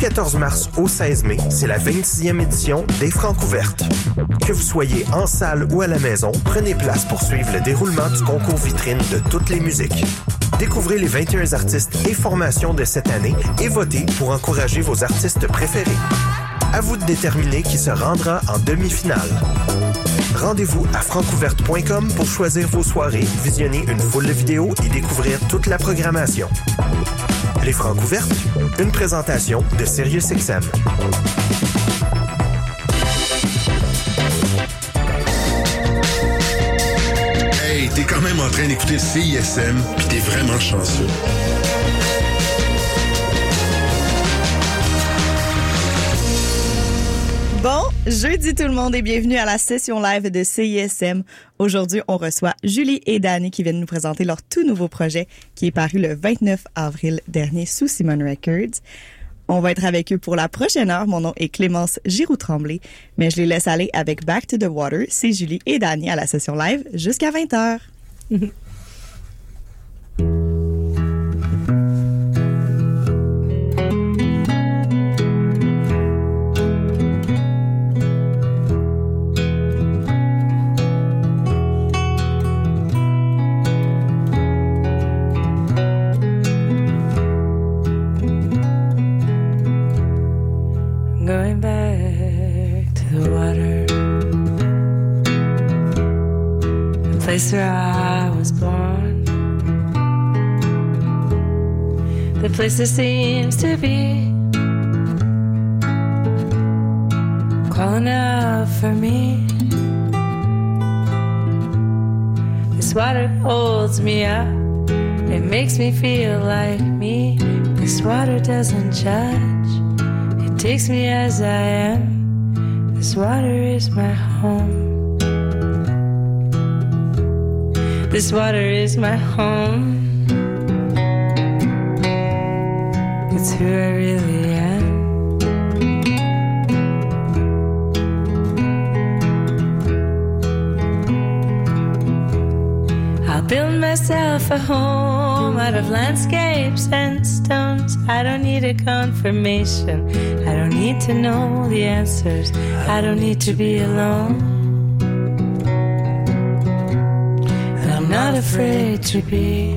14 mars au 16 mai, c'est la 26e édition des Francs ouvertes. Que vous soyez en salle ou à la maison, prenez place pour suivre le déroulement du concours vitrine de toutes les musiques. Découvrez les 21 artistes et formations de cette année et votez pour encourager vos artistes préférés. À vous de déterminer qui se rendra en demi-finale. Rendez-vous à francouverte.com pour choisir vos soirées, visionner une foule de vidéos et découvrir toute la programmation. Les Francs ouvertes, une présentation de SiriusXM. Hey, t'es quand même en train d'écouter CISM, puis t'es vraiment chanceux. Jeudi tout le monde et bienvenue à la session live de CISM. Aujourd'hui, on reçoit Julie et Danny qui viennent nous présenter leur tout nouveau projet qui est paru le 29 avril dernier sous Simon Records. On va être avec eux pour la prochaine heure. Mon nom est Clémence Giroux-Tremblay, mais je les laisse aller avec Back to the Water. C'est Julie et Danny à la session live jusqu'à 20h. place where I was born. The place that seems to be calling out for me. This water holds me up. It makes me feel like me. This water doesn't judge. It takes me as I am. This water is my home. This water is my home. It's who I really am. I'll build myself a home out of landscapes and stones. I don't need a confirmation. I don't need to know the answers. I don't need to be alone. Not afraid to be.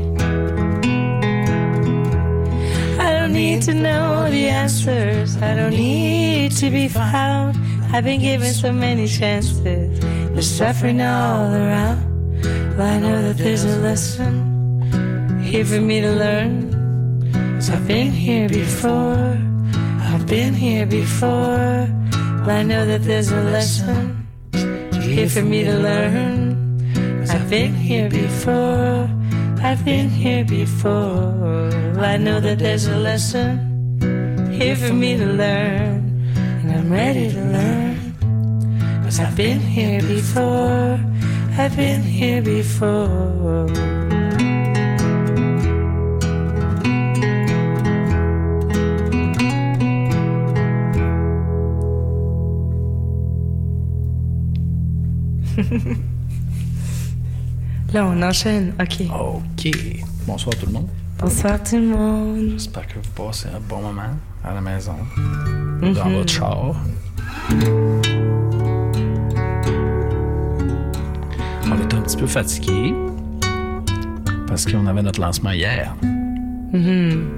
I don't need to know the answers. I don't need to be found. I've been given so many chances. There's suffering all around. Well, I know that there's a lesson here for me to learn. i I've been here before. I've been here before. Well, I know that there's a lesson here for me to learn. I've been here before. I've been here before. I know that there's a lesson here for me to learn. And I'm ready to learn. Cause I've been here before. I've been here before. Là, on enchaîne. OK. OK. Bonsoir tout le monde. Bonsoir tout le monde. J'espère que vous passez un bon moment à la maison, Mhm. dans votre char. On est un petit peu fatigué parce qu'on avait notre lancement hier. Mhm.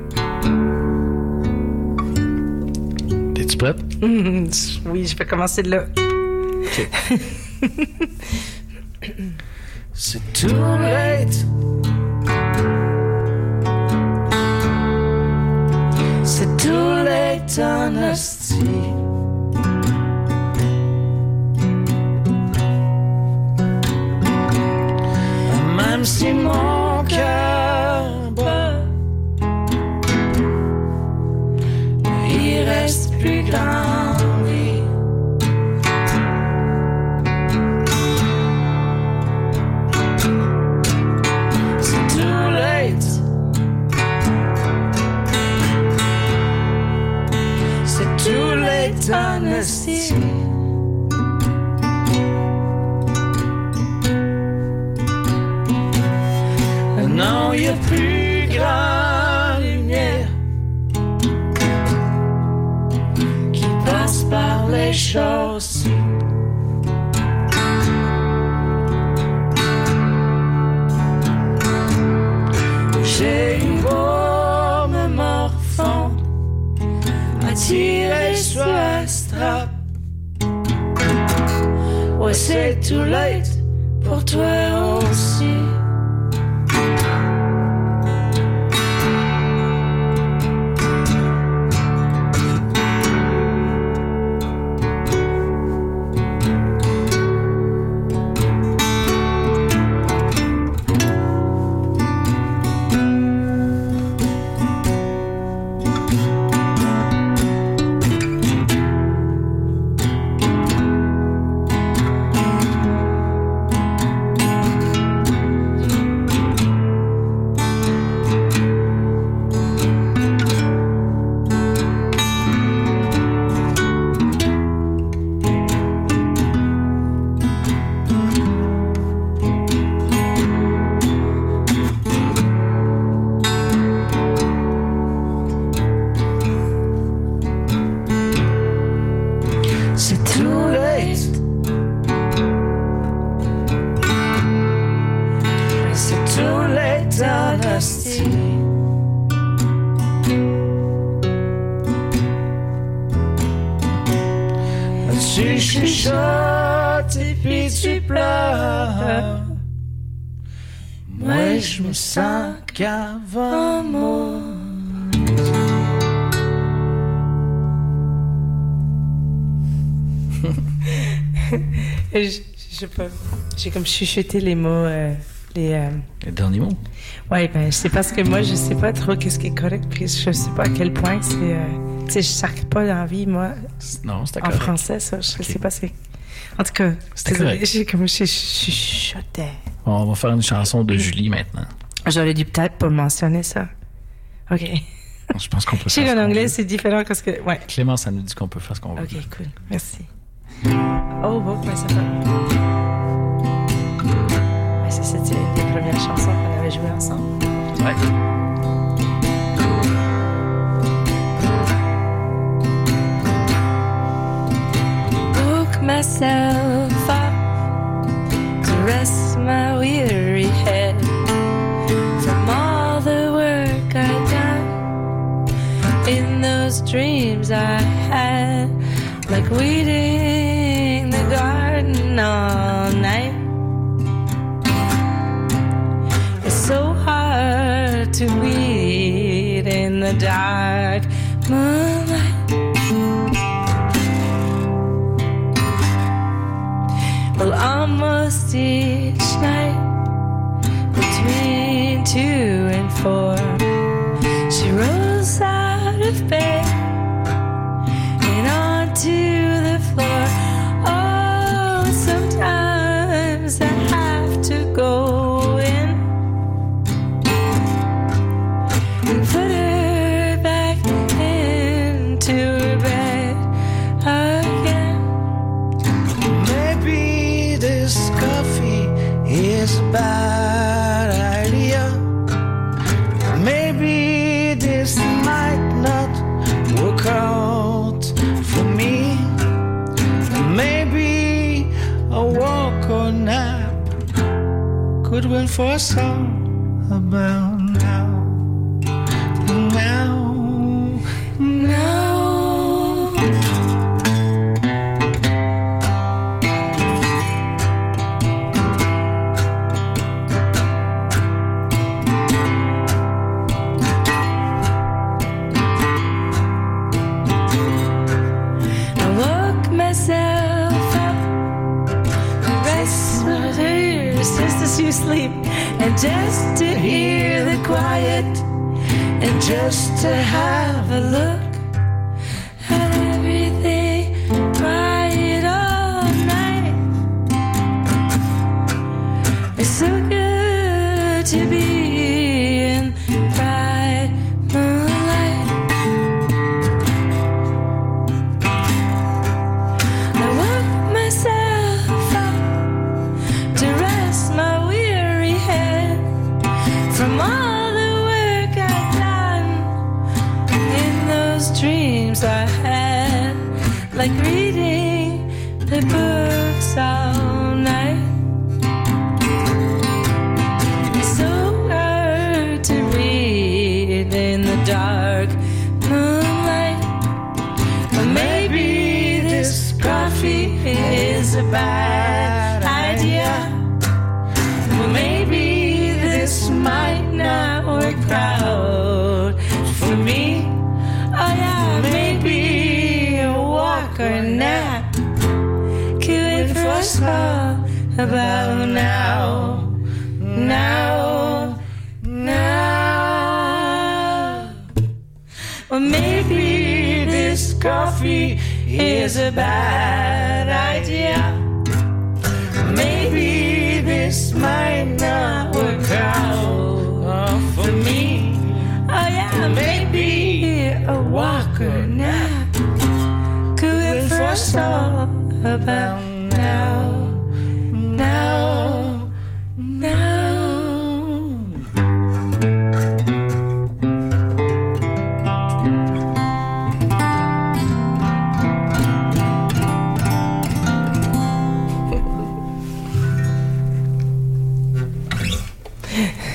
T'es-tu prête? Mhm. Oui, je peux commencer de là. C'est too late? C'est too late honesty? Même si mon cœur too late qu'avant moi. Je, pas. J'ai comme chuchoté les mots. euh, les, euh, Le dernier mot. Ouais, ben, c'est parce que moi, je sais pas trop qu'est-ce qui est correct, puis je sais pas à quel point c'est. euh, tu sais, je sacre pas d'envie, moi, Non, c'était en correct. français, ça. Je Ok. sais pas c'est. En tout cas, C'était désolée, correct. j'ai comme je chuchotais. On va faire une chanson de Julie maintenant. J'aurais dû peut-être pas mentionner ça. OK. Je pense qu'on peut qu'en qu'on anglais, c'est différent parce que. Ouais. Clémence, ça nous dit qu'on peut faire ce qu'on veut. OK, cool. Merci. Oh, bon, ouais, ça va. Ça, c'était une des premières chansons qu'on avait jouées ensemble. Ouais. Book myself up to rest my weary dreams I had, like weeding for some just as you sleep, and just to hear the quiet, and just to have a look about now, now, now. Or maybe this coffee is a bad idea. Maybe this might not work out for me. Oh yeah, maybe a walker nap could us all about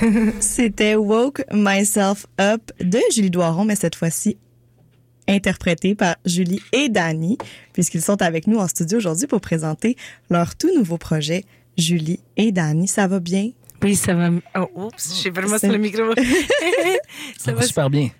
C'était Woke Myself Up de Julie Doiron, mais cette fois-ci interprété par Julie et Dani, puisqu'ils sont avec nous en studio aujourd'hui pour présenter leur tout nouveau projet, Julie et Dani. Ça va bien? Oui, ça va. Oh, oups, j'ai vraiment C'est- sur le micro. Ça va super bien.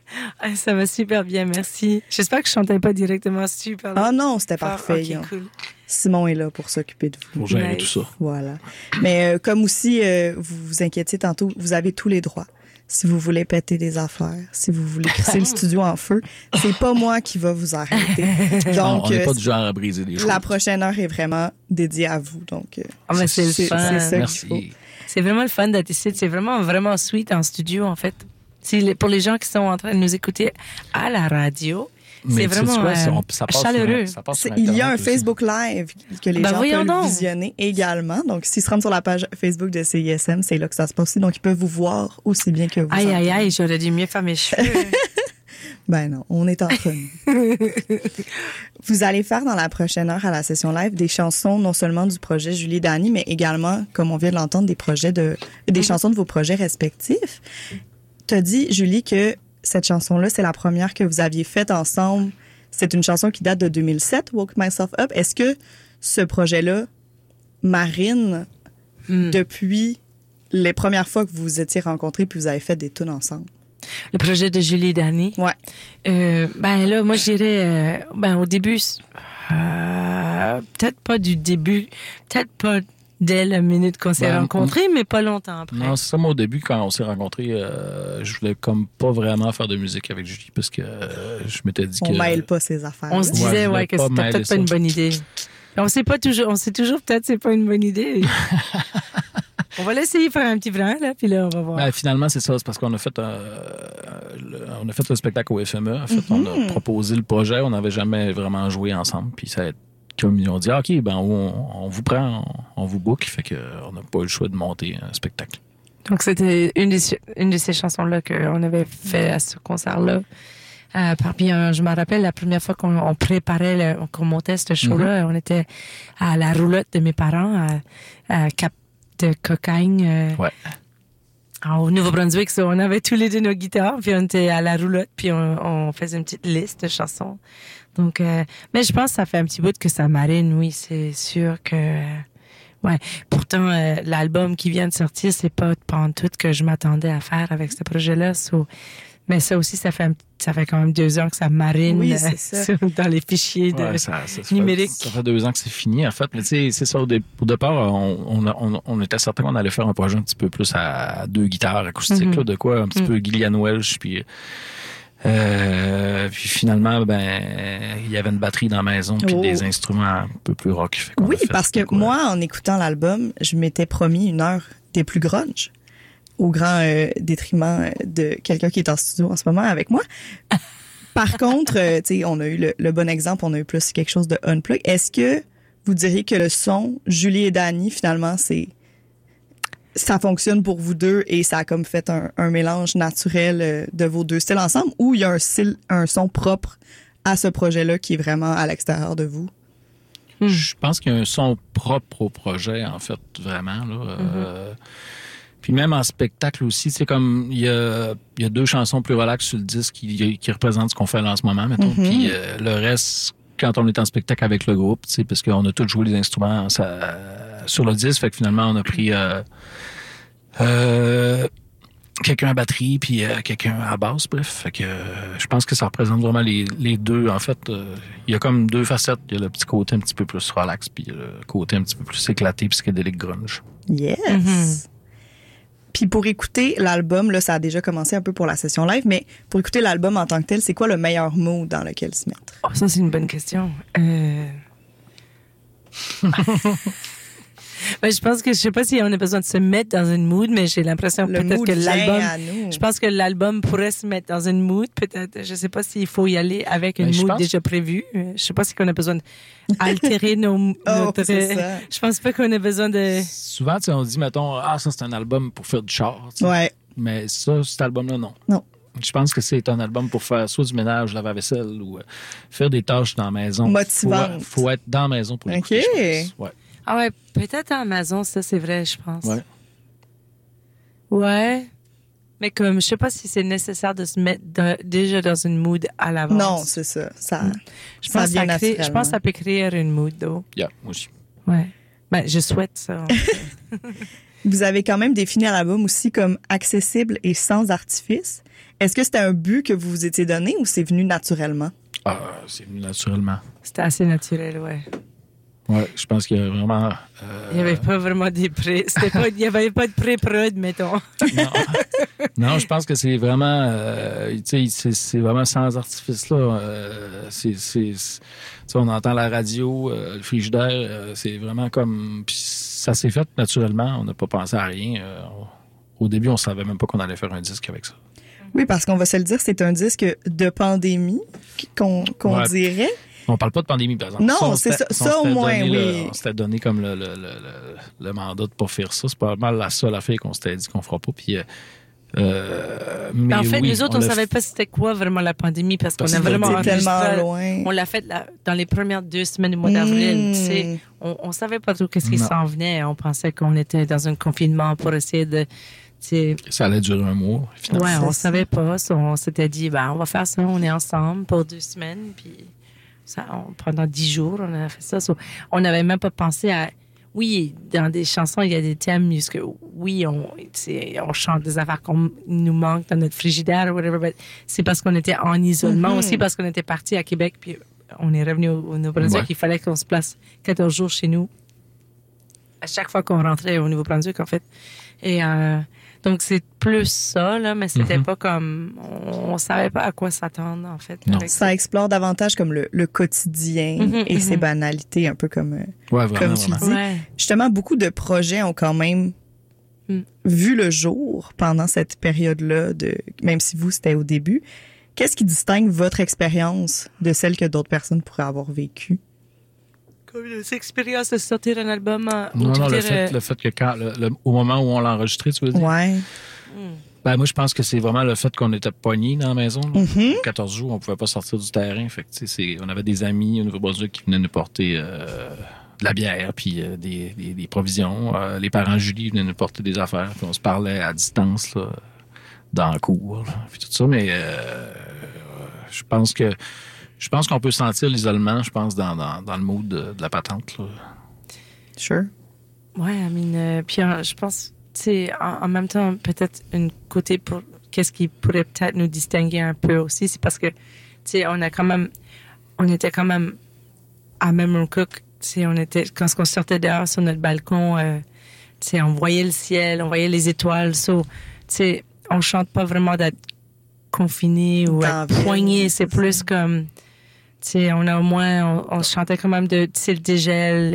Ah, ça va super bien, merci. J'espère que je chantais pas directement super. Ah non, c'était fort. parfait. Cool. Simon est là pour s'occuper de vous. Pour gérer Nice. tout ça. Voilà. Mais euh, comme aussi, euh, vous vous inquiétiez tantôt, vous avez tous les droits. Si vous voulez péter des affaires, si vous voulez crisser le studio en feu, c'est pas moi qui va vous arrêter. Non, Donc, on n'est euh, pas du genre à briser des choses. la prochaine heure est vraiment dédiée à vous. Donc, Ah, c'est ça. Merci. qu'il faut. C'est vraiment le fun d'être ici. C'est vraiment, vraiment sweet en studio, en fait. Pour les gens qui sont en train de nous écouter à la radio. C'est vraiment quoi, ça- euh, on- ça passe chaleureux. sur- ça passe c'est- sur il y a un aussi. Facebook Live que les Ben gens peuvent donc. visionner également. Donc, s'ils se rendent sur la page Facebook de CISM, c'est là que ça se passe aussi. Donc, ils peuvent vous voir aussi bien que vous. Aïe, aïe, aïe, j'aurais dû mieux faire mes cheveux. Ben non, on est entre nous. Vous allez faire dans la prochaine heure à la session live des chansons non seulement du projet Julie et Dani, mais également, comme on vient de l'entendre, des projets de des chansons de vos projets respectifs. Tu as dit, Julie, que cette chanson-là, c'est la première que vous aviez faite ensemble. C'est une chanson qui date de 2007, Woke Myself Up. Est-ce que ce projet-là marine Hmm. depuis les premières fois que vous vous étiez rencontrés puis vous avez fait des tunes ensemble? Le projet de Julie Dani. Ouais. Euh, ben là, moi, je dirais, euh, ben au début, euh, peut-être pas du début, peut-être pas dès la minute qu'on s'est Ben, rencontrés, mais pas longtemps après. Non, c'est ça, moi, au début, quand on s'est rencontrés, euh, je voulais comme pas vraiment faire de musique avec Julie parce que euh, je m'étais dit On que. mêle pas ces affaires. on se Ouais, disait je voulais ouais, que c'était peut-être pas une bonne idée. On sait pas toujours, on sait toujours peut-être c'est pas une bonne idée. on va l'essayer faire un petit brin là, puis là on va voir. Ben, finalement, c'est ça. C'est parce qu'on a fait un, le- on a fait un spectacle au FME. En fait, on a proposé le projet. On n'avait jamais vraiment joué ensemble. Puis ça a été comme ils ont dit, OK, ben, on, on vous prend, on, on vous book. Fait que on n'a pas eu le choix de monter un spectacle. Donc c'était une, des- une de ces chansons là qu'on avait fait à ce concert là. Euh, puis euh, je me rappelle la première fois qu'on on préparait, le- qu'on montait ce show-là, on était à la roulotte de mes parents, à, à Cap de Cocagne, euh, Ouais. au Nouveau-Brunswick. On avait tous les deux nos guitares, puis on était à la roulotte, puis on, on faisait une petite liste de chansons. Donc, euh, mais je pense que ça fait un petit bout que ça marine, oui, c'est sûr que. euh, Ouais. Pourtant, euh, l'album qui vient de sortir, c'est pas tout que je m'attendais à faire avec ce projet-là. So, mais ça aussi, ça fait, un- ça fait quand même deux ans que ça marine Oui, euh, ça. dans les fichiers de Ouais, ça, ça- ça numérique. Fait, ça fait deux ans que c'est fini, en fait. Mais tu sais, c'est ça. Au, dé- au départ, on, on, on, on était certain qu'on allait faire un projet un petit peu plus à deux guitares acoustiques, Mhm. là, de quoi, un petit Mhm. peu Gillian Welsh, puis. Euh, puis finalement, ben, il y avait une batterie dans la maison, puis Oh. des instruments un peu plus rock. Fait Oui, fait parce que quoi. moi, en écoutant l'album, je m'étais promis une heure des plus grunge, au grand euh, détriment de quelqu'un qui est en studio en ce moment avec moi. Par contre, euh, tu sais, on a eu le, le bon exemple, on a eu plus quelque chose de unplug. Est-ce que vous diriez que le son, Julie et Dani, finalement, c'est ça fonctionne pour vous deux et ça a comme fait un, un mélange naturel euh, de vos deux styles ensemble ou il y a un style, un son propre à ce projet-là qui est vraiment à l'extérieur de vous? Je pense qu'il y a un son propre au projet, en fait, vraiment. Là. Euh, puis même en spectacle aussi, c'est comme il y a, il y a deux chansons plus relax sur le disque qui, qui représentent ce qu'on fait là en ce moment, mettons. Puis euh, le reste, quand on est en spectacle avec le groupe, tu sais, parce qu'on a tous joué les instruments ça- sur le disque, fait que finalement on a pris euh, euh, quelqu'un à batterie puis euh, quelqu'un à basse, bref. Fait que euh, je pense que ça représente vraiment les, les deux. En fait, euh, il y a comme deux facettes. Il y a le petit côté un petit peu plus relax puis il y a le côté un petit peu plus éclaté psychédélique grunge. Yes. Mm-hmm. Puis pour écouter l'album, là, ça a déjà commencé un peu pour la session live, mais pour écouter l'album en tant que tel, c'est quoi le meilleur mot dans lequel se mettre? Oh, ça, c'est une bonne question. Euh... Ben, je pense que je sais pas si on a besoin de se mettre dans une mood, mais j'ai l'impression peut-être que l'album. Je pense que l'album pourrait se mettre dans une mood. Peut-être, je sais pas s'il faut y aller avec une Ben, mood pense- déjà prévue. Euh, Je sais pas si on a besoin d'altérer nos. Oh, notre- c'est ça. Je pense pas qu'on a besoin de. Souvent, tu sais, on dit, mettons, ah, ça, c'est un album pour faire du char. tu sais. Ouais. Mais ça, cet album-là, non. Non. Je pense que c'est un album pour faire soit du ménage, laver la vaisselle ou euh, faire des tâches dans la maison. Motivante. Faut, faut être dans la maison pour l'écouter, Ok. je pense. Ouais. Ah ouais, peut-être à Amazon, ça c'est vrai, je pense. Ouais. Ouais. Mais comme, je sais pas si c'est nécessaire de se mettre déjà dans une mood à l'avance. Non, c'est ça. Ça, je ça pense, que vient ça crée- je pense que ça peut créer une mood, though. Yeah, moi aussi. Ouais. Ben, je souhaite ça. en fait. Vous avez quand même défini l'album aussi comme accessible et sans artifice. Est-ce que c'était un but que vous vous étiez donné ou c'est venu naturellement? Ah, c'est venu naturellement. C'était assez naturel, ouais. Ouais, je pense qu'il y a vraiment. euh, Il n'y avait pas vraiment des pré... c'était pas- Il n'y avait pas de pré-prod, mettons. non. non, je pense que c'est vraiment, euh, tu sais, c'est- vraiment sans artifice là. Euh, c'est, on entend la radio, euh, le frigidaire, euh, c'est vraiment comme, puis ça s'est fait naturellement. On n'a pas pensé à rien. Euh, au début, on savait même pas qu'on allait faire un disque avec ça. Oui, parce qu'on va se le dire, c'est un disque de pandémie qu'on Ouais. dirait. On parle pas de pandémie, par exemple. Non, on c'est s'était- ça- on ça au moins, donné le- oui. on s'était donné comme le, le, le, le- le mandat de pas faire ça. C'est pas mal la seule affaire qu'on s'était dit qu'on fera pas. Puis, euh, euh, mais en fait, oui, nous autres, on, l'a savait pas c'était quoi vraiment la pandémie parce qu'on a vraiment tellement loin. On l'a fait là, dans les premières deux semaines du mois d'avril. Mm. tu sais. On, on savait pas trop qu'est-ce qui s'en venait. On pensait qu'on était dans un confinement pour essayer de. tu sais, Ça allait durer un mois, finalement. Ouais, on savait pas. On s'était dit, ben, on va faire ça. On est ensemble pour deux semaines. Puis ça, on- pendant dix jours, on a fait ça. So, on n'avait même pas pensé à. Oui, dans des chansons, il y a des thèmes puisque oui, on, on chante des affaires qu'on nous manque dans notre frigidaire ou whatever. C'est parce qu'on était en isolement aussi, parce qu'on était parti à Québec, puis on est revenu au, au Nouveau-Brunswick. Ouais. Il fallait qu'on se place 14 jours chez nous. À chaque fois qu'on rentrait au Nouveau-Brunswick, en fait. Et euh, donc, c'est plus ça, là, mais c'était Mhm. pas comme. On, on savait pas à quoi s'attendre, en fait. Non. Ça explore davantage comme le, le quotidien Mhm, et ses mhm. banalités, un peu comme... euh, Ouais, vraiment, Comme tu vraiment. dis. Ouais. Justement, beaucoup de projets ont quand même Mm. vu le jour pendant cette période-là, de même si vous, c'était au début. Qu'est-ce qui distingue votre expérience de celle que d'autres personnes pourraient avoir vécue? Comme les expériences de sortir un album. euh, Non, non, le fait, le fait que quand, le- le- au moment où on l'a enregistré, tu veux dire? Ouais. Ben, moi, je pense que c'est vraiment le fait qu'on était pognés dans la maison. là. Mhm. 14 jours, on pouvait pas sortir du terrain. Fait que, tu sais, c'est- on avait des amis au Nouveau-Brunswick qui venaient nous porter euh, de la bière puis euh, des, des- des provisions. Euh, les parents Julie venaient nous porter des affaires. Puis on se parlait à distance, là, dans le cours, là, puis tout ça. Mais euh, je pense que je pense qu'on peut sentir l'isolement, je pense, dans, dans, dans le mood de, de la patente. Là. Sure. Ouais, I mean, euh, puis euh, je pense, tu sais, en, en même temps, peut-être une côté pour qu'est-ce qui pourrait peut-être nous distinguer un peu aussi, c'est parce que, tu sais, on a quand même, on était quand même à Memory Cook, tu sais, on était, quand on sortait dehors sur notre balcon, euh, tu sais, on voyait le ciel, on voyait les étoiles, so, tu sais, on chante pas vraiment d'être confiné ou être poigné, c'est c'est plus comme, on a au moins, on, on chantait quand même de, le dégel,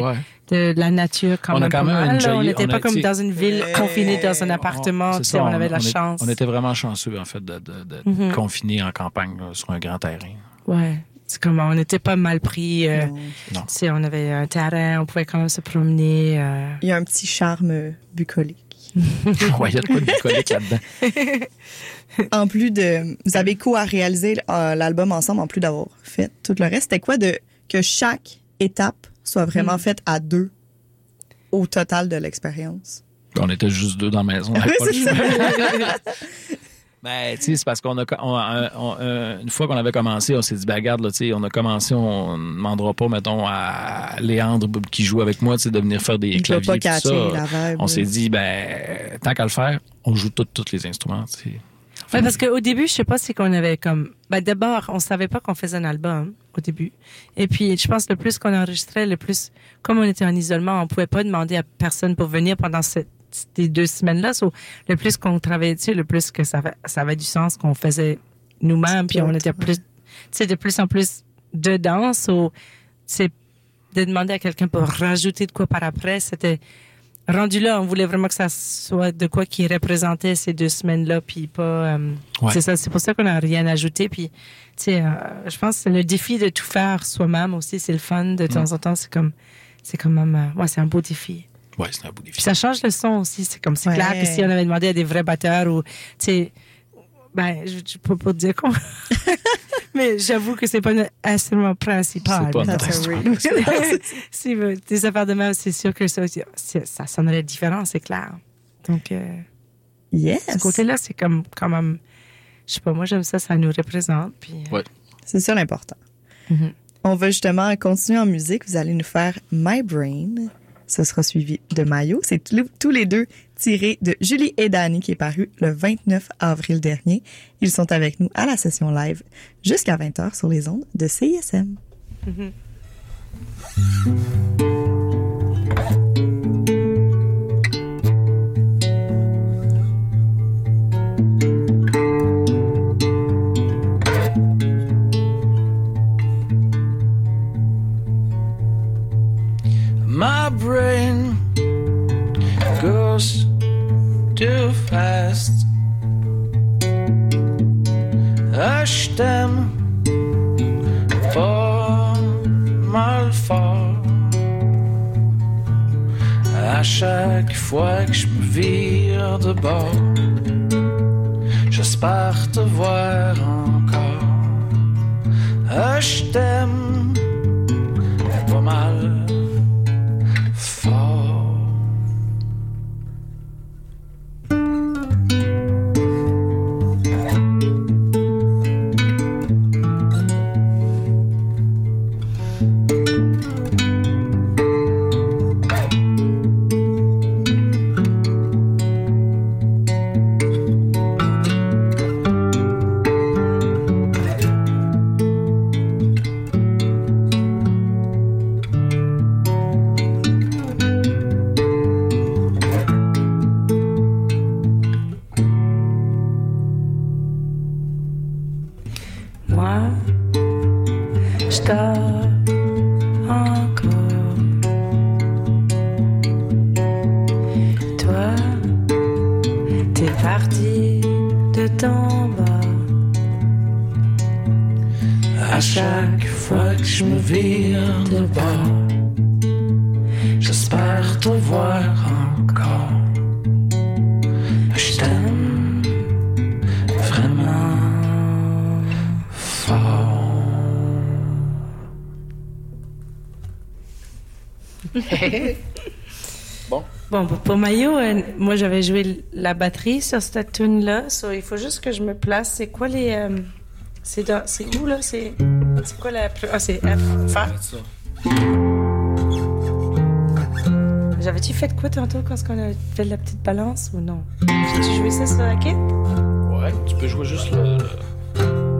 Ouais. de la nature quand On a même. quand pas même enjoyé- on n'était pas a- comme dans une ville confinée dans un appartement. Ça, on, avait la est- chance. on était vraiment chanceux, en fait, de, de, de Mhm. confinés en campagne là, sur un grand terrain. Ouais. C'est comme on n'était pas mal pris. euh, Non. On avait un terrain, on pouvait quand même se promener. euh. Il y a un petit charme bucolique. ouais, il y a de quoi de bucolique là-dedans. En plus de... Vous avez co-réalisé euh, l'album ensemble, en plus d'avoir fait tout le reste? C'était quoi de que chaque étape soit vraiment Mm. faite à deux au total de l'expérience? On était juste deux dans la maison. on Oui, Ben, tu sais, c'est parce qu'on a, on- on- on- une fois qu'on avait commencé, on s'est dit, ben, regarde, là, tu sais, on a commencé, on ne demandera pas, mettons, à Léandre qui joue avec moi, tu sais, de venir faire des Il peut claviers. pas tout ça. la. On s'est dit, ben, tant qu'à le faire, on joue tous tous les instruments, tu sais. Ouais, parce qu'au début, je sais pas si qu'on avait comme. Ben, d'abord, on savait pas qu'on faisait un album au début. Et puis, je pense que le plus qu'on enregistrait, le plus, comme on était en isolement, on pouvait pas demander à personne pour venir pendant cette- ces deux semaines-là. So, le plus qu'on travaillait dessus, le plus que ça, avait- ça avait du sens qu'on faisait nous-mêmes. Puis on était plus, tu sais, de plus en plus dedans. So, c'est de demander à quelqu'un pour rajouter de quoi par après, c'était rendu là, on voulait vraiment que ça soit de quoi qui représentait ces deux semaines-là, puis pas. euh, Ouais. C'est ça, c'est pour ça qu'on n'a rien ajouté. Puis, tu sais, euh, je pense que c'est le défi de tout faire soi-même aussi, c'est le fun de temps en temps. C'est comme, c'est quand même, euh, ouais, c'est un beau défi. Ouais, c'est un bout défi. Puis ça change le son aussi. C'est comme, c'est Ouais. clair que si on avait demandé à des vrais batteurs ou, tu sais, ben, je, je peux pas te dire comment. Mais j'avoue que c'est pas notre instrument principal. C'est pas notre instrument. real. si des affaires de même, c'est sûr que ça, ça sonnerait différent, c'est clair. Donc, euh, yes. ce côté-là, c'est comme quand même, je sais pas, moi j'aime ça, ça nous représente. Puis, euh, Ouais. C'est ça l'important. Mhm. On va justement continuer en musique. Vous allez nous faire My Brain. Ce sera suivi de Mayo. C'est tous les- deux tirés de Julie et Danny qui est paru le 29 avril dernier. Ils sont avec nous à la session live jusqu'à 20h sur les ondes de CISM. My brain goes too fast. Je t'aime pas mal fort. À chaque fois que je me vire de bord, j'espère te voir encore. Je t'aime pas mal Mayo, euh, moi j'avais joué la batterie sur cette tune là so, il faut juste que je me place. C'est quoi les. euh, c'est dans- c'est où là? C'est c'est quoi la. Ah, c'est F. Fa. J'avais-tu fait quoi tantôt quand on a fait la petite balance ou non? J'ai-tu joué ça sur la kit? Ouais, tu peux jouer juste le. le-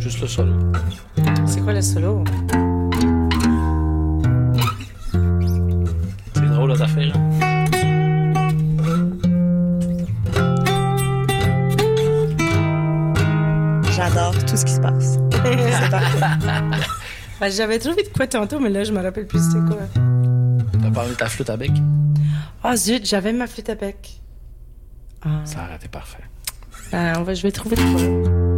Juste le solo. C'est quoi le solo? Ben, J'avais trouvé de quoi tantôt, mais là je me rappelle plus c'était quoi. T'as parlé de ta flûte à bec? Ah zut, j'avais ma flûte à bec. Ah, Ça aurait été parfait. ben, on va, je vais trouver de quoi.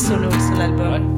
Solo sur l'album. Il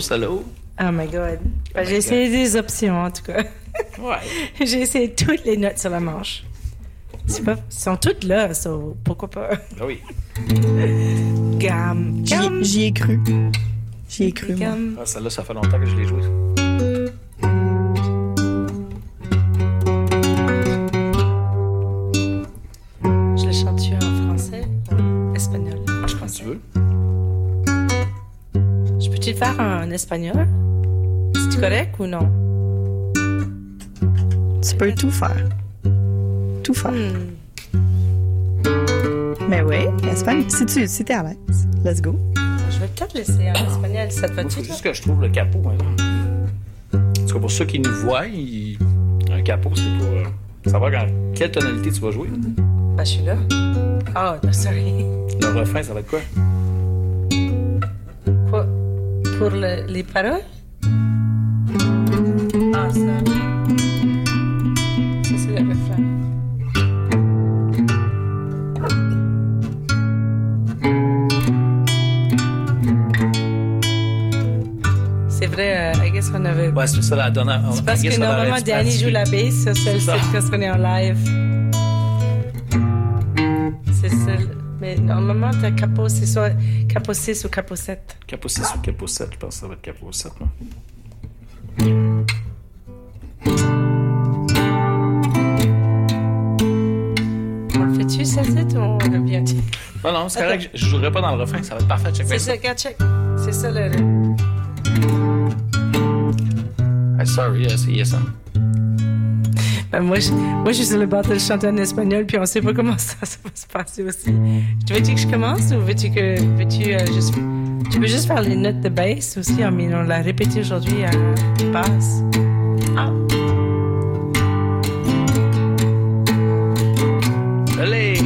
Solo. Oh my god. Ben, j'ai essayé des options, en tout cas. Ouais. j'ai essayé toutes les notes sur la manche. C'est pas... Ils sont toutes là, so pourquoi pas? Ah oui. Gamme. J'y ai cru. J'y ai cru, moi. Ah, celle-là, ça fait longtemps que je l'ai jouée. Faire en espagnol? C'est correct ou non? Tu peux tout faire. Tout faire. Hmm. Mais oui, Espagne, si tu si t'es à l'aise, let's go. Je vais peut-être laisser en espagnol. Ça te va-tu? toi? juste que je trouve le capot. Hein. En tout cas, pour ceux qui nous voient, il- un capot, c'est pour euh, savoir dans quelle tonalité tu vas jouer? Ben, je suis là. Oh, no, sorry. Le refrain, ça va être? Quoi? Pour le- les paroles? Ah, ça. Ça, c'est le refrain. C'est vrai, euh, I guess qu'on avait. Ouais, c'est ça la dernière. C'est parce que normalement, Danny joue la bass, c'est parce qu'on est en live. Normalement, t'as capot, c'est soit capot 6 ou capot 7. Capot 6 ou capot 7, je pense que ça va être capot 7. non? On le fait-tu Tu sais, c'est ton le bien. Non, non, c'est correct. Je, je jouerai pas dans le refrain. Ça va être parfait. Check C'est ça. ça, regarde, check. C'est ça le. Hey, sorry, c'est ISM. Ben, moi, je, moi, je suis sur le bord de chanter en espagnol, puis on sait pas comment ça, ça va se passer aussi. Tu veux-tu que je commence ou veux-tu que. Veux-tu euh, juste. Tu peux juste faire les notes de bass aussi, hein, mais on l'a répété aujourd'hui à basse. Ah. Allez!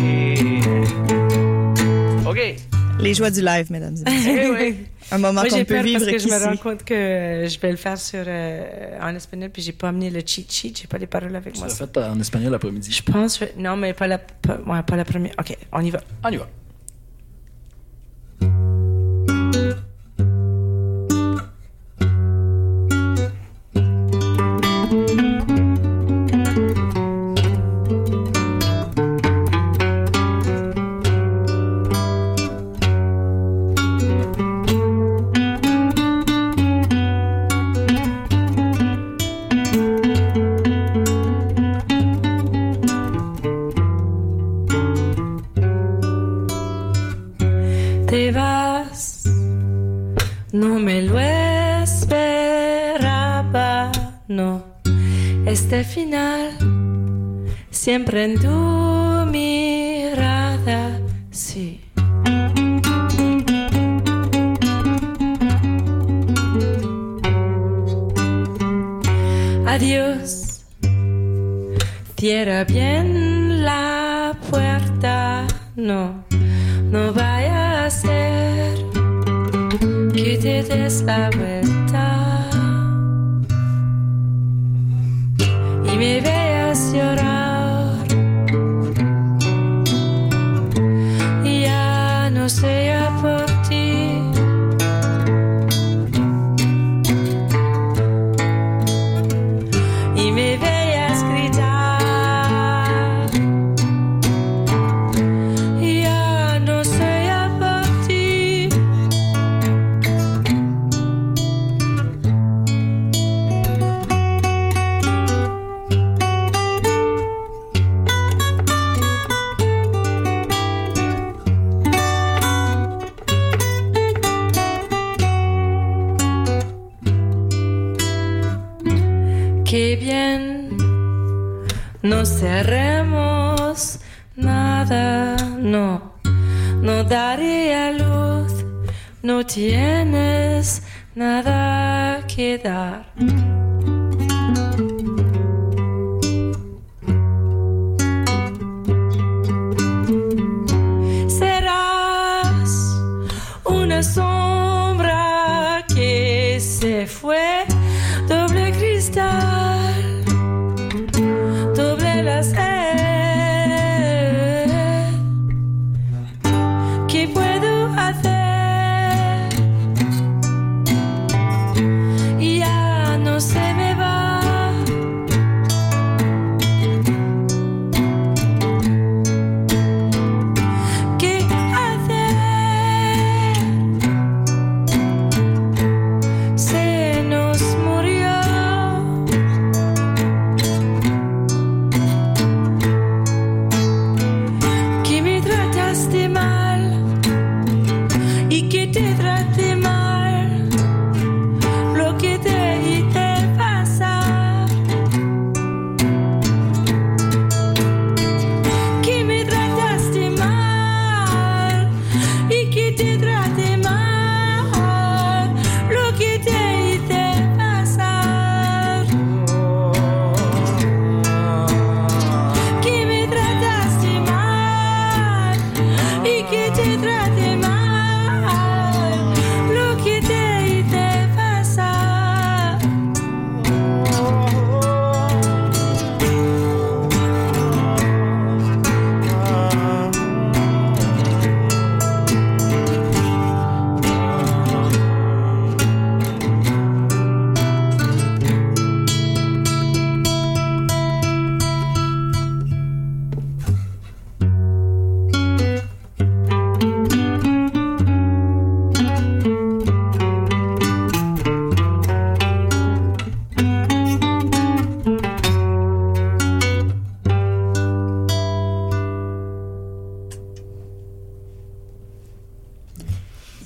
OK. Les joies du live, mesdames et messieurs. Un moment Moi, qu'on j'ai peut peur vivre parce que je me rends compte que euh, je vais le faire sur, euh, en espagnol, puis j'ai pas amené le cheat sheet, j'ai pas les paroles avec Tu moi. l'as fait en espagnol l'après-midi? Je pense, non, mais pas la, pas, ouais, pas la première. Ok, on y va. On y va.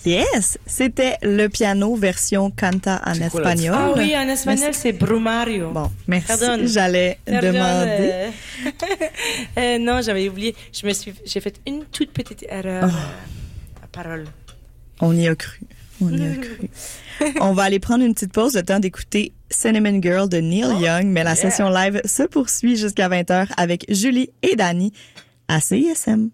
Yes, c'était le piano version canta en espagnol. Ah oui, en espagnol, c'est Brumario. Bon, merci. J'allais Pardon, demander. euh, euh, non, j'avais oublié. Je me suis, j'ai fait une toute petite erreur Oh. euh, à parole. On y a cru. On y a cru. On va aller prendre une petite pause, le temps d'écouter Cinnamon Girl de Neil Oh, Young, mais la session live se poursuit jusqu'à 20h avec Julie et Dani à CISM.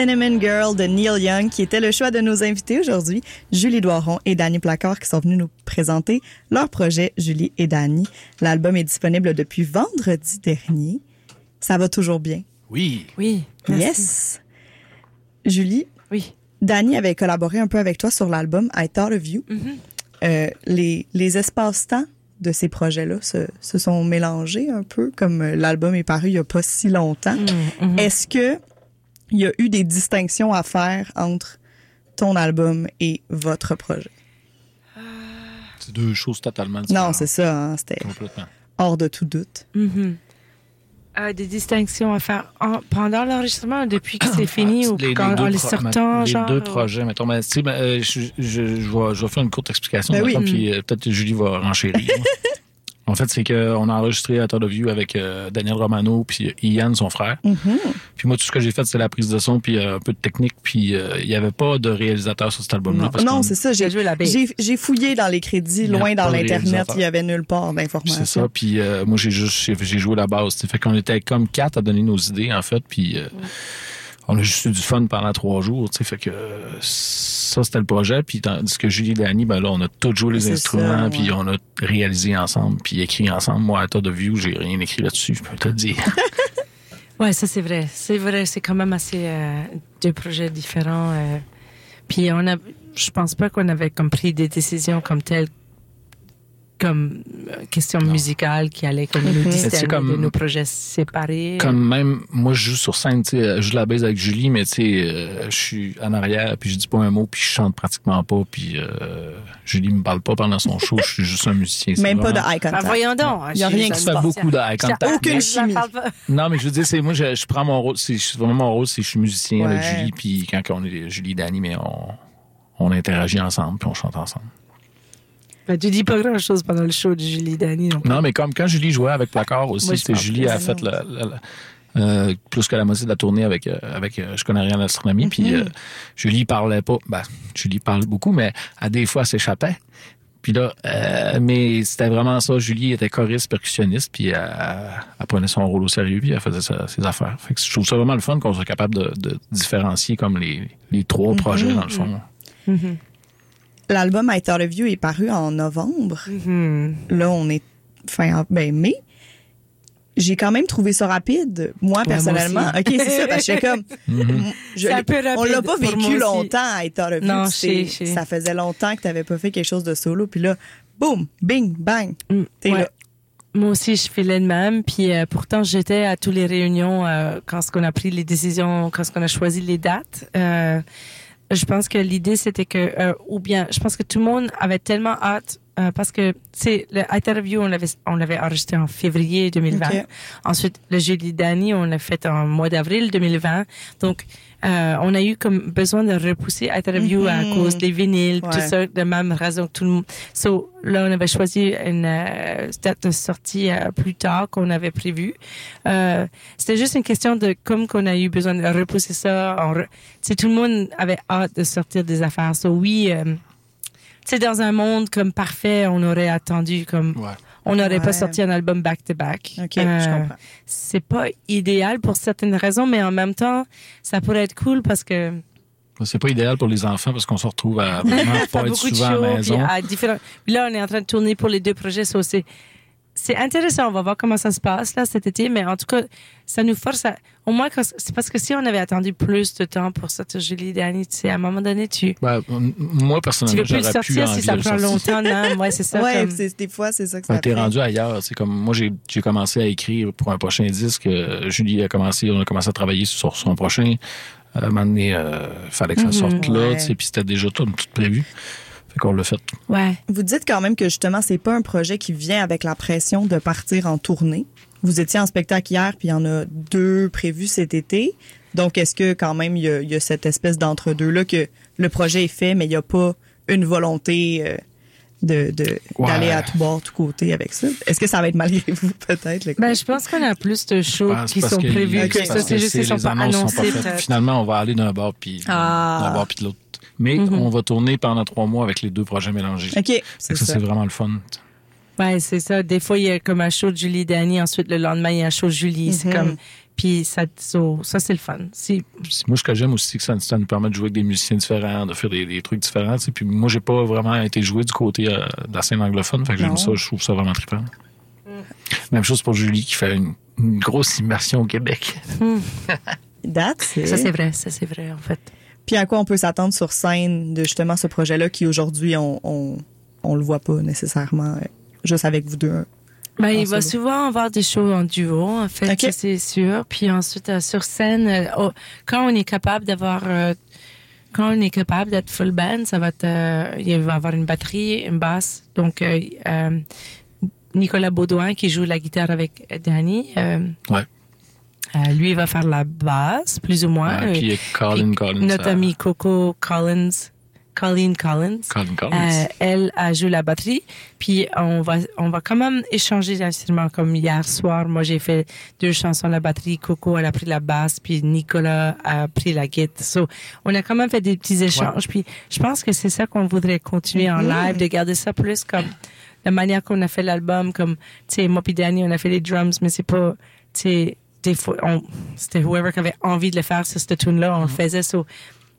Cinnamon Girl de Neil Young, qui était le choix de nos invités aujourd'hui, Julie Doiron et Dany Placard, qui sont venus nous présenter leur projet Julie et Dany. L'album est disponible depuis vendredi dernier. Ça va toujours bien? Oui. Oui. merci. Yes. Julie, Oui. Dany avait collaboré un peu avec toi sur l'album I Thought of You. Euh, les, les espaces-temps de ces projets-là se, se sont mélangés un peu, comme euh, l'album est paru il n'y a pas si longtemps. Est-ce que il y a eu des distinctions à faire entre ton album et votre projet? C'est deux choses totalement différentes. Non, c'est ça. hein, C'était Complètement. hors de tout doute. Mhm. Euh, des distinctions à faire en- pendant l'enregistrement, depuis que c'est fini ou Ah, Les- quand, les deux en les sortant, les genre. deux ou- projets, mettons. Mais, sais, ben, euh, je, je, je, vais, je vais faire une courte explication. Ben oui. Puis euh, peut-être que Julie va renchérir. en fait, c'est qu'on a enregistré à Todd of You avec euh, Daniel Romano puis Ian, son frère. Puis moi, tout ce que j'ai fait, c'est la prise de son puis euh, un peu de technique. Puis euh, il n'y avait pas de réalisateur sur cet album-là. Non, c'est ça. J'ai fouillé dans les crédits, loin dans l'Internet. Il y avait nulle part C'est ça. d'informations. Puis euh, moi, j'ai juste j'ai joué la base. Fait qu'on était comme quatre à donner nos idées, en fait. Puis euh, on a juste eu du fun pendant trois jours. tu sais. Fait que ça, c'était le projet. Puis tandis que Julie et Dani, ben là, on a tous joué les instruments. ça, Puis ouais. on a réalisé ensemble. Puis écrit ensemble. Moi, à tas de view, j'ai rien écrit là-dessus, je peux te le dire. Ouais, ça c'est vrai. C'est vrai, c'est quand même assez euh, deux projets différents. euh. Puis on a, je pense pas qu'on avait comme pris des décisions comme telles comme euh, question musicale qui allait comme nous distinguer de nos projets séparés. Comme même, moi, je joue sur scène, tu sais, je joue la base avec Julie, mais tu sais, euh, je suis en arrière, puis je dis pas un mot, puis je chante pratiquement pas, puis euh, Julie me parle pas pendant son show, je suis juste un musicien. c'est Même pas de vraiment- eye Ben, contact. voyons donc. Il y a rien qui Je se fais passe. beaucoup de eye contact. Aucune chimie. parle pas. Non, mais je veux dire, c'est moi, je, je prends mon rôle, c'est vraiment mon rôle, c'est que je suis musicien avec. Julie, puis quand on est Julie et Danny, mais on, on interagit ensemble, puis on chante ensemble. Ben, tu dis pas grand chose pendant le show de Julie Dani. non. Non, mais comme quand Julie jouait avec Placard aussi, c'était Julie a fait euh, plus que la moitié de la tournée avec euh, avec euh, je connais rien en astronomie puis euh, Julie parlait pas. Ben Julie parle beaucoup mais à des fois elle s'échappait. Puis là mais c'était vraiment ça. Julie était choriste percussionniste puis elle, elle prenait son rôle au sérieux puis elle faisait sa- ses affaires. Fait que je trouve ça vraiment le fun qu'on soit capable de, de différencier comme les, les trois projets dans le fond L'album I Thought of You est paru en novembre. Mhm. Là, on est fin ben, mai. J'ai quand même trouvé ça rapide, moi, Ouais, personnellement. moi. OK, c'est ça, parce que j'étais comme... je C'est un l'ai- peu on l'a pas vécu longtemps, I Thought of You. Non, puis je c'est- sais, je sais. Ça faisait longtemps que t'avais pas fait quelque chose de solo. Puis là, boum, bing, bang, Mm, t'es ouais. là. Moi aussi, je filais de même. Puis euh, pourtant, j'étais à toutes les réunions euh, quand ce qu'on a pris les décisions, quand ce qu'on a choisi les dates. Euh, je pense que l'idée, c'était que, euh, ou bien, je pense que tout le monde avait tellement hâte euh, parce que, tu sais, le interview, on l'avait, on l'avait enregistré en février 2020. Ok. Ensuite, le Julie Dani, on l'a fait en mois d'avril 2020. Donc, euh, on a eu comme besoin de repousser interview à Mhm. cause des vinyles, tout ça, de même raison que tout le monde. So, là, on avait choisi une euh, date de sortie euh, plus tard qu'on avait prévu. Euh, C'était juste une question de comme qu'on a eu besoin de repousser ça. On re- tu sais, tout le monde avait hâte de sortir des affaires. So, oui, euh, tu sais, dans un monde comme parfait, on aurait attendu comme ouais on n'aurait Ouais. pas sorti un album back to back. OK, je Euh, comprends. c'est pas idéal pour certaines raisons, mais en même temps, ça pourrait être cool parce que c'est pas idéal pour les enfants parce qu'on se retrouve à vraiment pas être souvent à la maison à différents. Là, on est en train de tourner pour les deux projets, ça c'est c'est intéressant. On va voir comment ça se passe là cet été, mais en tout cas, ça nous force à. Au moins, quand- c'est parce que si on avait attendu plus de temps pour sortir Julie Dani, tu sais, à un moment donné, tu Ben, moi tu personnellement plus j'aurais pu sortir si ça prend longtemps, non? Ouais, c'est ça. Ouais, comme- c'est- des fois, c'est ça que Ben, ça t'es fait. rendu ailleurs. C'est comme moi, j'ai j'ai commencé à écrire pour un prochain disque. Euh, Julie a commencé, on a commencé à travailler sur son prochain. Euh, à un moment donné, euh, fallait que ça sorte là, Ouais. tu sais, puis c'était déjà tout, tout prévu. Fait qu'on l'a fait. Ouais. Vous dites quand même que justement, c'est pas un projet qui vient avec la pression de partir en tournée. Vous étiez en spectacle hier, puis il y en a deux prévus cet été. Donc, est-ce que quand même, il y a, il y a cette espèce d'entre-deux-là que le projet est fait, mais il n'y a pas une volonté euh, de de- Ouais. d'aller à tout bord, tout côté avec ça? Est-ce que ça va être malgré vous, peut-être? Ben, je pense qu'on a plus de shows Ah, qui sont prévus que ça. C'est juste qu'ils sont les pas annoncés. Finalement, on va aller d'un bord puis Ah. d'un bord puis de l'autre. Mais on va tourner pendant trois mois avec les deux projets mélangés. OK, c'est ça, ça. c'est vraiment le fun. Ouais, c'est ça. Des fois, il y a comme un show de Julie Dani, ensuite le lendemain, il y a un show de Julie. C'est Mhm. comme. Puis ça, ça c'est le fun. Moi, ce que j'aime aussi, que ça, ça nous permet de jouer avec des musiciens différents, de faire des, des trucs différents. tu sais. Puis moi, j'ai pas vraiment été joué du côté euh, de la scène anglophone. Fait que j'aime ça, je trouve ça vraiment trippant. Même chose pour Julie qui fait une, une grosse immersion au Québec. That's it. ça c'est vrai, ça c'est vrai en fait. Puis à quoi on peut s'attendre sur scène de justement ce projet-là qui aujourd'hui, on, on, on le voit pas nécessairement euh, juste avec vous deux. Ben, il va solo? souvent avoir des shows en duo, en fait, c'est sûr. Puis ensuite, euh, sur scène, euh, oh, quand on est capable d'avoir, euh, quand on est capable d'être full band, ça va être, euh, il va avoir une batterie, une basse. Donc, euh, Nicolas Baudouin qui joue la guitare avec Danny. euh, Ouais. Euh, lui il va faire la basse, plus ou moins. Ouais, puis il y a Colin Puis Collins. Notre à- amie Coco Collins, Colleen Collins. Colin Collins. Euh, elle a joué la batterie. Puis on va, on va quand même échanger d'instruments comme hier soir. Moi, j'ai fait deux chansons à la batterie. Coco, elle a pris la basse. Puis Nicolas a pris la guitare. So, on a quand même fait des petits échanges. Puis je pense que c'est ça qu'on voudrait continuer en live, de garder ça plus comme la manière qu'on a fait l'album. Comme, tu sais, moi puis Danny, on a fait les drums, mais c'est pas, tu sais, des fois, on- c'était whoever qui avait envie de le faire sur cette tune-là, on le faisait. So,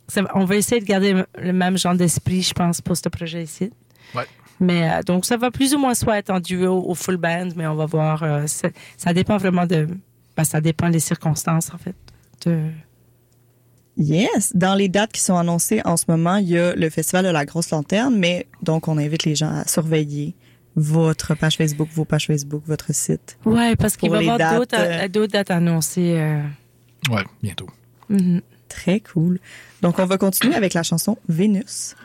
ça va- on va essayer de garder le même genre d'esprit, je pense, pour ce projet ici. Ouais. Mais euh, donc, ça va plus ou moins soit être en duo ou full band, mais on va voir. euh, ça, ça dépend vraiment de. ben, ça dépend des circonstances, en fait. De... Yes. Dans les dates qui sont annoncées en ce moment, il y a le Festival de la Grosse Lanterne, mais donc on invite les gens à surveiller votre page Facebook, vos pages Facebook, votre site. Ouais, parce qu'il va y avoir d'autres dates, d'autres dates annoncées. euh, Ouais, bientôt. mhm. Très cool. Donc, on va continuer avec la chanson Vénus.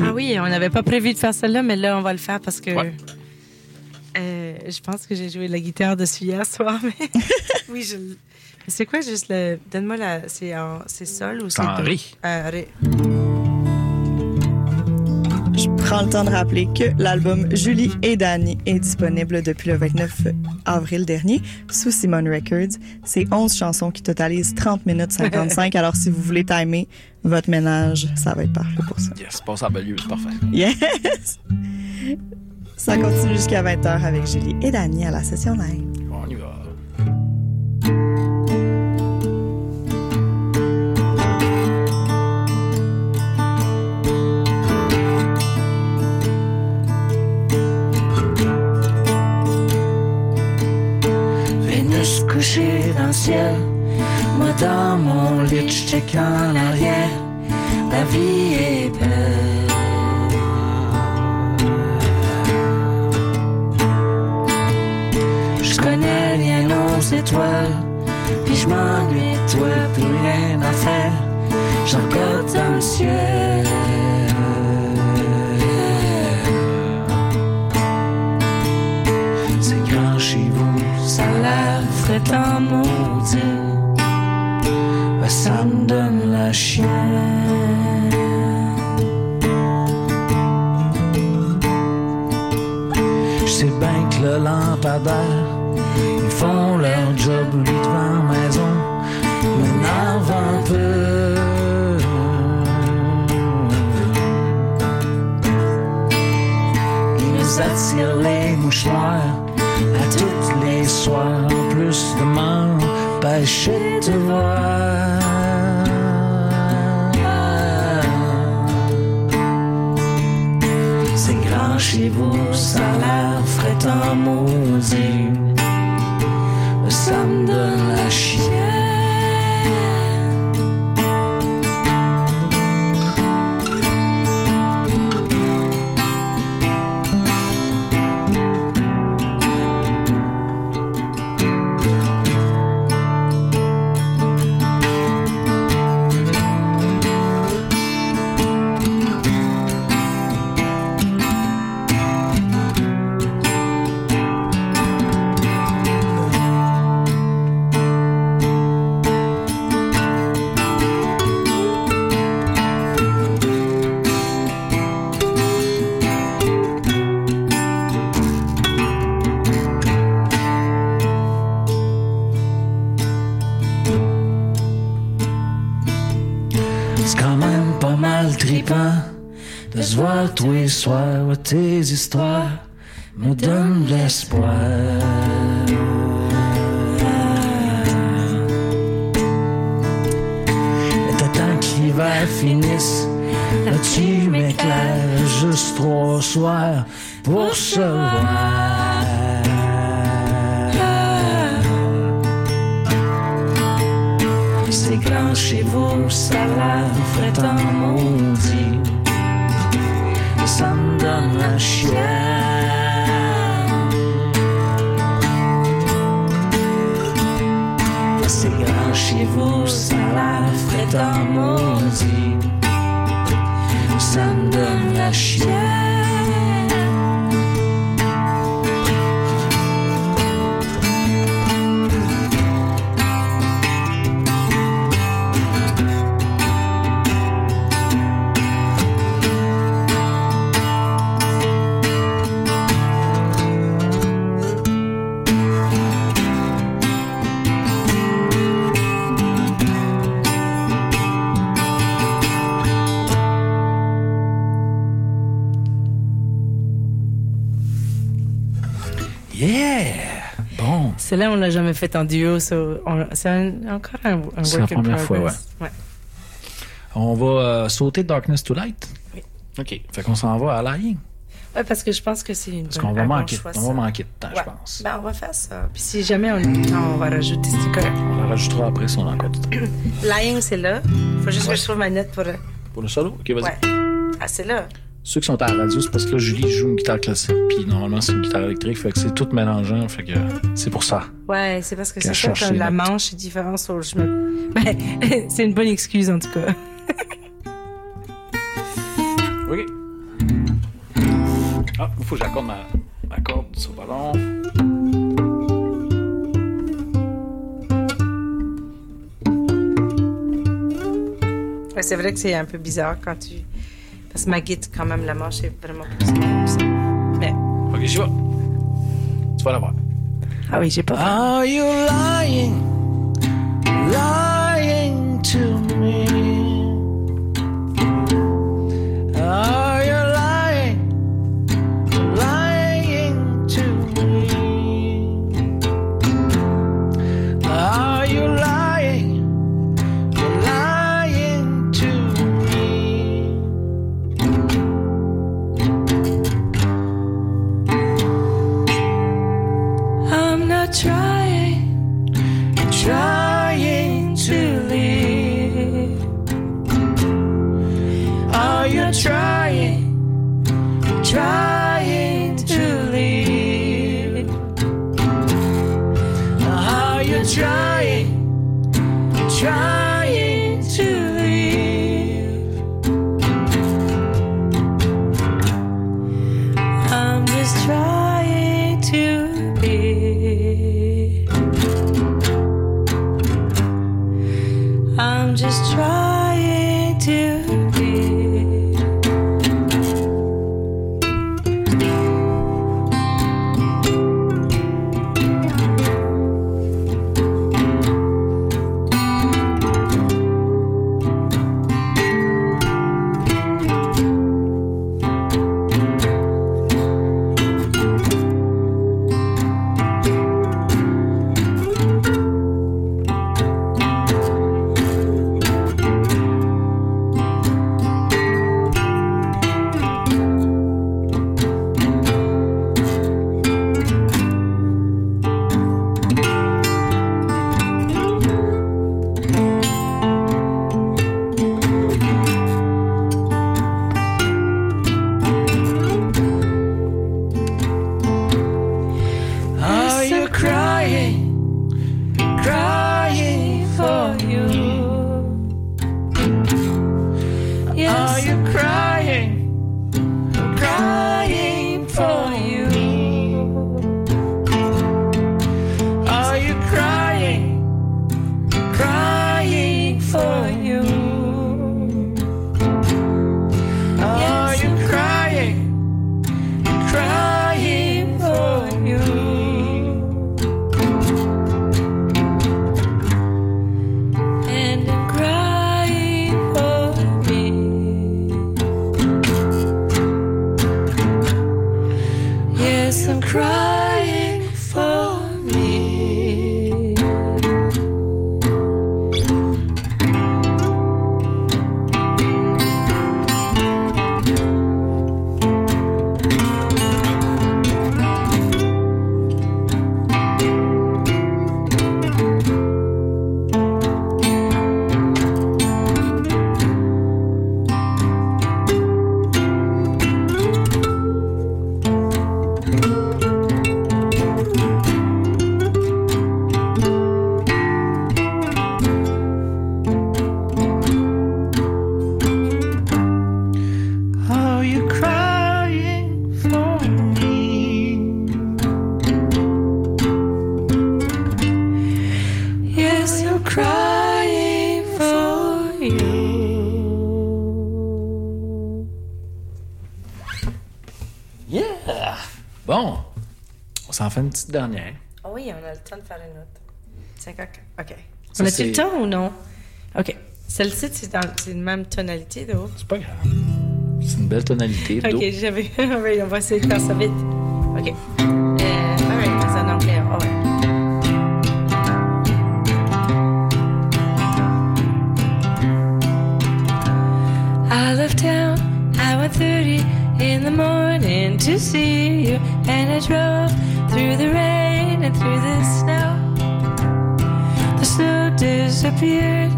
Ah oui, on n'avait pas prévu de faire celle-là, mais là, on va le faire parce que Ouais. euh, je pense que j'ai joué de la guitare dessus hier soir. Mais... oui, je... C'est quoi juste le. Donne-moi la. C'est en... c'est sol ou c'est. C'est en do? ré. Euh, ré. Je prends le temps de rappeler que l'album Julie et Danny est disponible depuis le 29 avril dernier sous Simon Records. C'est 11 chansons qui totalisent 30 minutes 55. Alors, si vous voulez timer votre ménage, ça va être parfait pour ça. Yes, passe à Beaulieu, c'est parfait. Yes! Ça continue jusqu'à 20h avec Julie et Danny à la session live. On y va. Couchée dans le ciel, moi dans mon lit, je check en arrière. La vie est belle. Je connais rien aux étoiles, puis je m'ennuie toi, plus rien à faire. Je regarde dans le ciel. Frais en maudit. Ben, ça me donne la chienne. Je sais bien que le lampadaire, ils font leur job, lui devant maison, m'énerve un peu. Il nous attire les mouchoirs à toutes les soirs, de m'empêcher de voir. C'est grand chez vous, ça l'air frais en maudit. Ça me donne la chienne. Soirs. Celle-là, on l'a jamais fait en duo. so on- C'est encore un, un C'est la première fois, ouais. On va euh, sauter Darkness to Light. Oui. OK. Fait qu'on s'en va à Lying. Ouais, parce que je pense que c'est une Parce bonne- qu'on va manquer, on va manquer de temps, Ouais. je pense. Ben, on va faire ça. Puis si jamais on a du temps, on va rajouter, c'est correct. On la rajoutera après si on a encore du temps. Lying, c'est là. Faut juste que je trouve ma note pour. Pour le solo? OK, vas-y. Ouais. Ah, c'est là. Ceux qui sont à la radio, c'est parce que là, Julie joue une guitare classique, puis normalement, c'est une guitare électrique, fait que c'est tout mélangeant, fait que c'est pour ça. Ouais, c'est parce que c'est ça comme la manche est différente sur je me... Ben, c'est une bonne excuse en tout cas. OK. Ah, il faut que j'accorde ma, ma corde sur le ballon. Ouais, c'est vrai que c'est un peu bizarre quand tu... Parce que ma guide, quand même, la manche est vraiment plus ça. Mais... OK, j'y vais. Tu vas la voir. Ah oui, j'ai pas... Are you lying, lying to me? Are petite dernière. Oh oui, on a le temps de faire une autre. C'est OK. OK. Ça, on a-tu le temps ou non? OK. Celle-ci, c'est dans une même tonalité d'eau. C'est pas grave. C'est une belle tonalité d'eau. OK, j'avais. oui, on va essayer de faire ça vite. OK. Euh, all right, c'est en anglais. Oh, ouais. I left town at 1.30 in the morning to see you And I drove through the rain and through the snow. The snow disappeared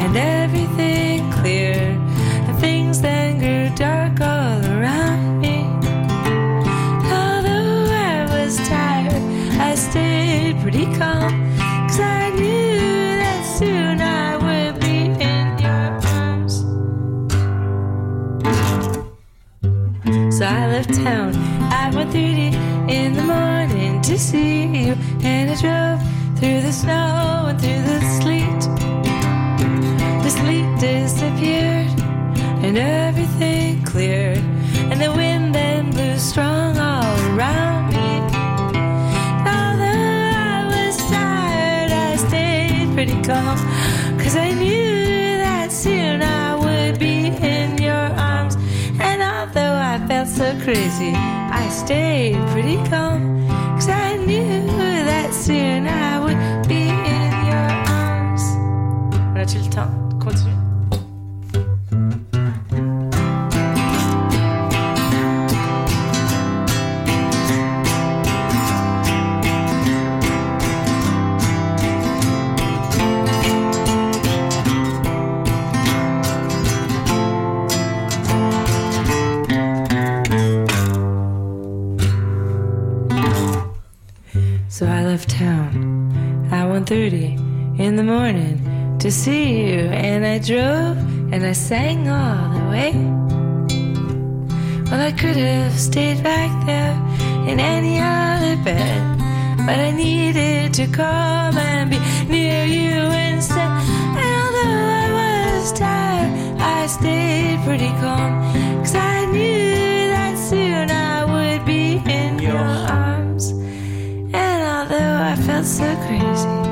and everything cleared. And things then grew dark all around me. Although I was tired, I stayed pretty calm. Cause I knew that soon I would be in your arms. So I left town. I went through the see you. And I drove through the snow and through the sleet. The sleet disappeared and everything cleared. And the wind then blew strong all around me. Although I was tired, I stayed pretty calm. Cause I knew that soon I would be in your arms. And although I felt so crazy, I stayed pretty calm. Knew soon I would be in your arms. On a-tu le temps? In the morning to see you. And I drove and I sang all the way. Well, I could have stayed back there in any other bed. But I needed to come and be near you instead. And although I was tired, I stayed pretty calm. Cause I knew that soon I would be in your arms. And although I felt so crazy,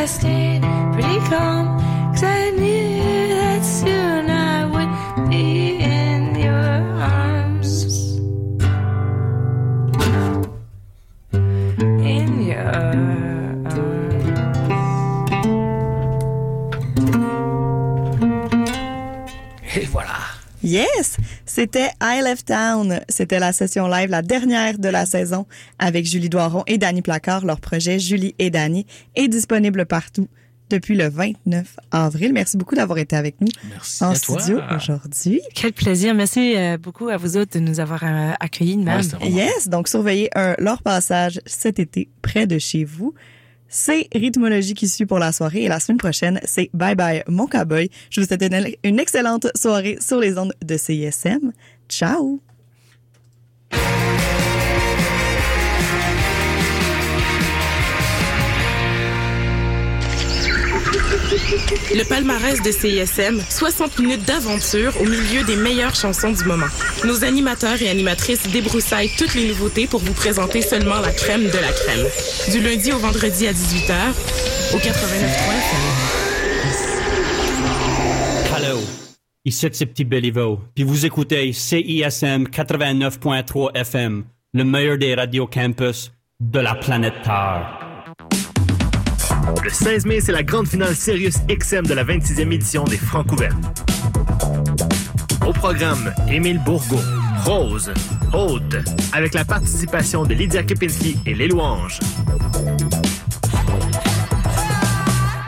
I stayed pretty calm. Cause I knew that soon I would be in your arms. In your arms. Et voilà. Yes! C'était I Left Town. C'était la session live, la dernière de la saison, avec Julie Doiron et Danny Placard. Leur projet Julie et Danny est disponible partout depuis le 29 avril. Merci beaucoup d'avoir été avec nous Merci en studio aujourd'hui. Quel plaisir. Merci euh, beaucoup à vous autres de nous avoir euh, accueillis même. Ouais, Yes, donc surveillez un, leur passage cet été près de chez vous. C'est Rythmologie qui suit pour la soirée et la semaine prochaine, c'est Bye Bye Mon Cowboy. Je vous souhaite une, une excellente soirée sur les ondes de CISM. Ciao! Le palmarès de CISM, 60 minutes d'aventure au milieu des meilleures chansons du moment. Nos animateurs et animatrices débroussaillent toutes les nouveautés pour vous présenter seulement la crème de la crème. Du lundi au vendredi à 18h, au 89.3 Hello, ici c'est Petit Béliveau, puis vous écoutez CISM 89.3 FM, le meilleur des radios campus de la planète Terre. Le 16 mai, c'est la grande finale Sirius XM de la 26e édition des Francs ouverts. Au programme, Émile Bourgault, Rose, Aude, avec la participation de Lydia Kepinski et Les Louanges.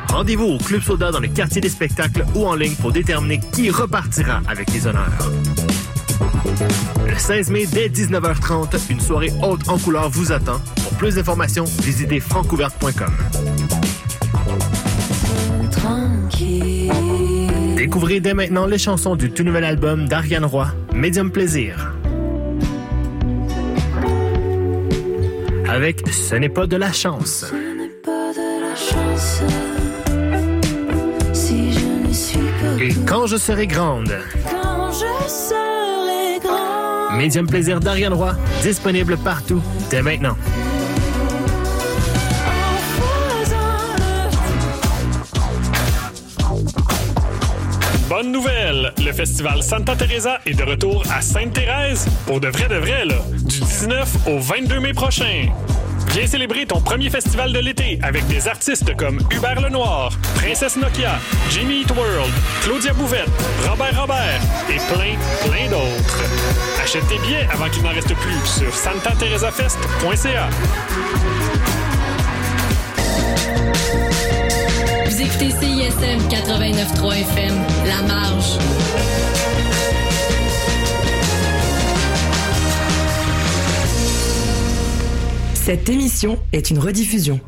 Rendez-vous au Club Soda dans le quartier des spectacles ou en ligne pour déterminer qui repartira avec les honneurs. Le 16 mai, dès 19h30, une soirée haute en couleur vous attend. Pour plus d'informations, visitez francouverte.com. Découvrez dès maintenant les chansons du tout nouvel album d'Ariane Roy, Médium Plaisir. Avec Ce n'est pas de la chance. Si je ne suis pas Et Quand je serai grande. quand je serai grand. Médium Plaisir d'Ariane Roy, disponible partout dès maintenant. Bonne nouvelle! Le festival Santa Teresa est de retour à Sainte-Thérèse. Pour de vrai de vrai. Du 19 au 22 mai prochain. Viens célébrer ton premier festival de l'été avec des artistes comme Hubert Lenoir, Princesse Nokia, Jimmy Eat World, Claudia Bouvette, Robert Robert et plein, plein d'autres. Achète tes billets avant qu'il n'en reste plus sur santateresafest.ca. Vous écoutez CISM 89.3 FM, La Marge. Cette émission est une rediffusion.